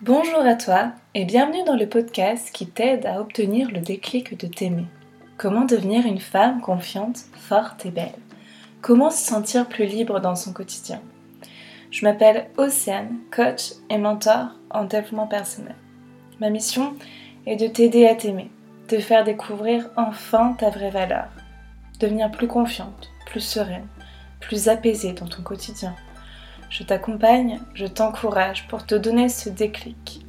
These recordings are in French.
Bonjour à toi et bienvenue dans le podcast qui t'aide à obtenir le déclic de t'aimer. Comment devenir une femme confiante, forte et belle? Comment se sentir plus libre dans son quotidien? Je m'appelle Océane, coach et mentor en développement personnel. Ma mission est de t'aider à t'aimer, te faire découvrir enfin ta vraie valeur, devenir plus confiante, plus sereine, plus apaisée dans ton quotidien je t'accompagne, je t'encourage pour te donner ce déclic,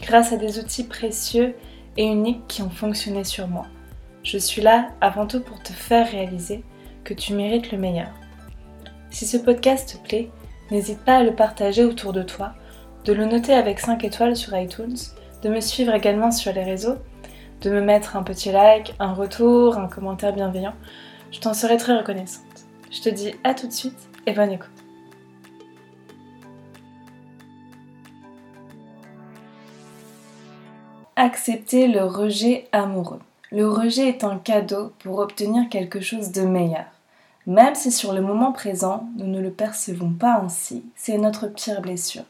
grâce à des outils précieux et uniques qui ont fonctionné sur moi. Je suis là avant tout pour te faire réaliser que tu mérites le meilleur. Si ce podcast te plaît, n'hésite pas à le partager autour de toi, de le noter avec 5 étoiles sur iTunes, de me suivre également sur les réseaux, de me mettre un petit like, un retour, un commentaire bienveillant. Je t'en serai très reconnaissante. Je te dis à tout de suite et bonne écoute. Accepter le rejet amoureux. Le rejet est un cadeau pour obtenir quelque chose de meilleur. Même si sur le moment présent, nous ne le percevons pas ainsi, c'est notre pire blessure.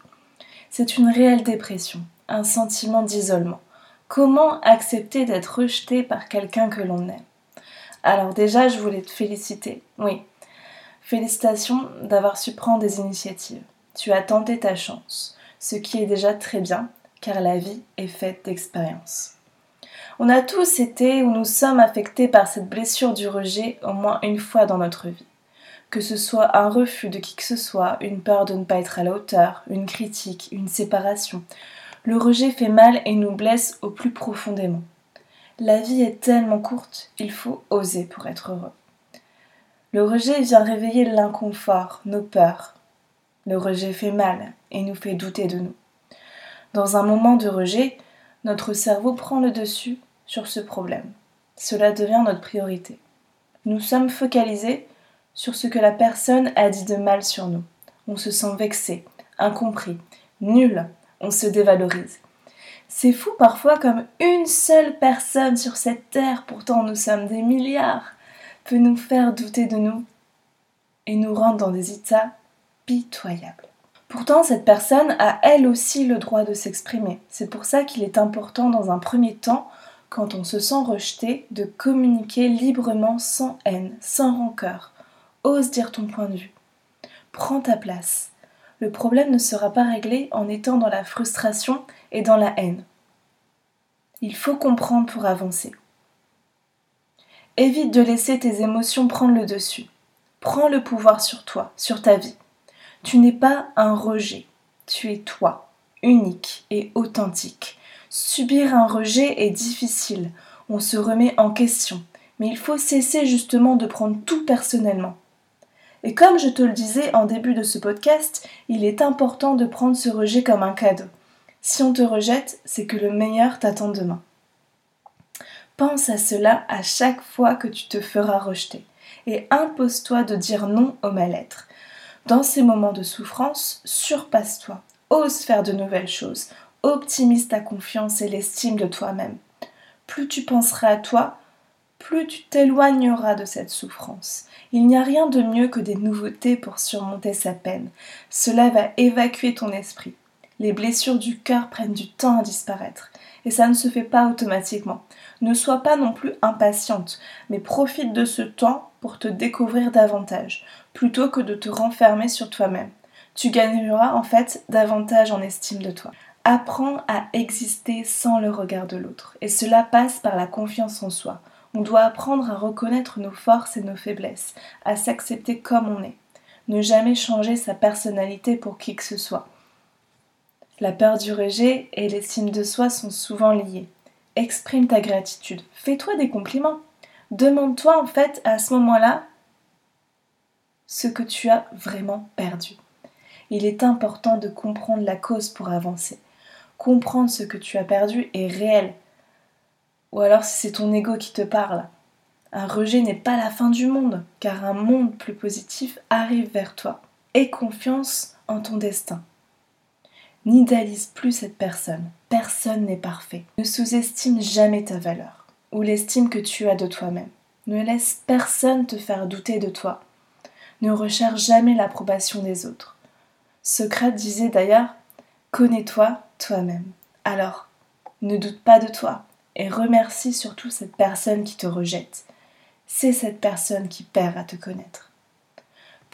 C'est une réelle dépression, un sentiment d'isolement. Comment accepter d'être rejeté par quelqu'un que l'on aime? Alors déjà, je voulais te féliciter. Oui, félicitations d'avoir su prendre des initiatives. Tu as tenté ta chance, ce qui est déjà très bien car la vie est faite d'expériences. On a tous été ou nous sommes affectés par cette blessure du rejet au moins une fois dans notre vie. Que ce soit un refus de qui que ce soit, une peur de ne pas être à la hauteur, une critique, une séparation, le rejet fait mal et nous blesse au plus profondément. La vie est tellement courte, il faut oser pour être heureux. Le rejet vient réveiller l'inconfort, nos peurs. Le rejet fait mal et nous fait douter de nous. Dans un moment de rejet, notre cerveau prend le dessus sur ce problème. Cela devient notre priorité. Nous sommes focalisés sur ce que la personne a dit de mal sur nous. On se sent vexé, incompris, nul, on se dévalorise. C'est fou parfois comme une seule personne sur cette terre, pourtant nous sommes des milliards, peut nous faire douter de nous et nous rendre dans des états pitoyables. Pourtant, cette personne a elle aussi le droit de s'exprimer. C'est pour ça qu'il est important dans un premier temps, quand on se sent rejeté, de communiquer librement sans haine, sans rancœur. Ose dire ton point de vue. Prends ta place. Le problème ne sera pas réglé en étant dans la frustration et dans la haine. Il faut comprendre pour avancer. Évite de laisser tes émotions prendre le dessus. Prends le pouvoir sur toi, sur ta vie. Tu n'es pas un rejet, tu es toi, unique et authentique. Subir un rejet est difficile, on se remet en question, mais il faut cesser justement de prendre tout personnellement. Et comme je te le disais en début de ce podcast, il est important de prendre ce rejet comme un cadeau. Si on te rejette, c'est que le meilleur t'attend demain. Pense à cela à chaque fois que tu te feras rejeter et impose-toi de dire non au mal-être. Dans ces moments de souffrance, surpasse-toi, ose faire de nouvelles choses, optimise ta confiance et l'estime de toi-même. Plus tu penseras à toi, plus tu t'éloigneras de cette souffrance. Il n'y a rien de mieux que des nouveautés pour surmonter sa peine. Cela va évacuer ton esprit. Les blessures du cœur prennent du temps à disparaître, et ça ne se fait pas automatiquement. Ne sois pas non plus impatiente, mais profite de ce temps pour te découvrir davantage, plutôt que de te renfermer sur toi-même. Tu gagneras en fait davantage en estime de toi. Apprends à exister sans le regard de l'autre, et cela passe par la confiance en soi. On doit apprendre à reconnaître nos forces et nos faiblesses, à s'accepter comme on est. Ne jamais changer sa personnalité pour qui que ce soit. La peur du rejet et l'estime de soi sont souvent liées. Exprime ta gratitude, fais-toi des compliments. Demande-toi en fait à ce moment-là ce que tu as vraiment perdu. Il est important de comprendre la cause pour avancer. Comprendre ce que tu as perdu est réel. Ou alors si c'est ton ego qui te parle. Un rejet n'est pas la fin du monde, car un monde plus positif arrive vers toi. Aie confiance en ton destin. N'idéalise plus cette personne. Personne n'est parfait. Ne sous-estime jamais ta valeur ou l'estime que tu as de toi-même. Ne laisse personne te faire douter de toi. Ne recherche jamais l'approbation des autres. Socrate disait d'ailleurs Connais-toi toi-même. Alors, ne doute pas de toi et remercie surtout cette personne qui te rejette. C'est cette personne qui perd à te connaître.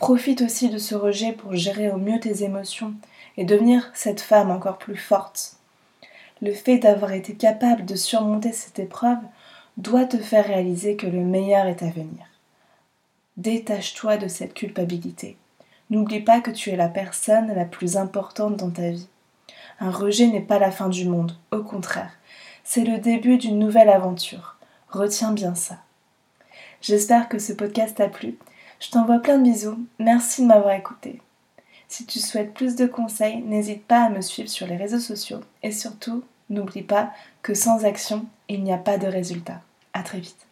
Profite aussi de ce rejet pour gérer au mieux tes émotions et devenir cette femme encore plus forte. Le fait d'avoir été capable de surmonter cette épreuve doit te faire réaliser que le meilleur est à venir. Détache-toi de cette culpabilité. N'oublie pas que tu es la personne la plus importante dans ta vie. Un rejet n'est pas la fin du monde, au contraire, c'est le début d'une nouvelle aventure. Retiens bien ça. J'espère que ce podcast t'a plu. Je t'envoie plein de bisous. Merci de m'avoir écouté. Si tu souhaites plus de conseils, n'hésite pas à me suivre sur les réseaux sociaux et surtout, n'oublie pas que sans action, il n'y a pas de résultat. À très vite.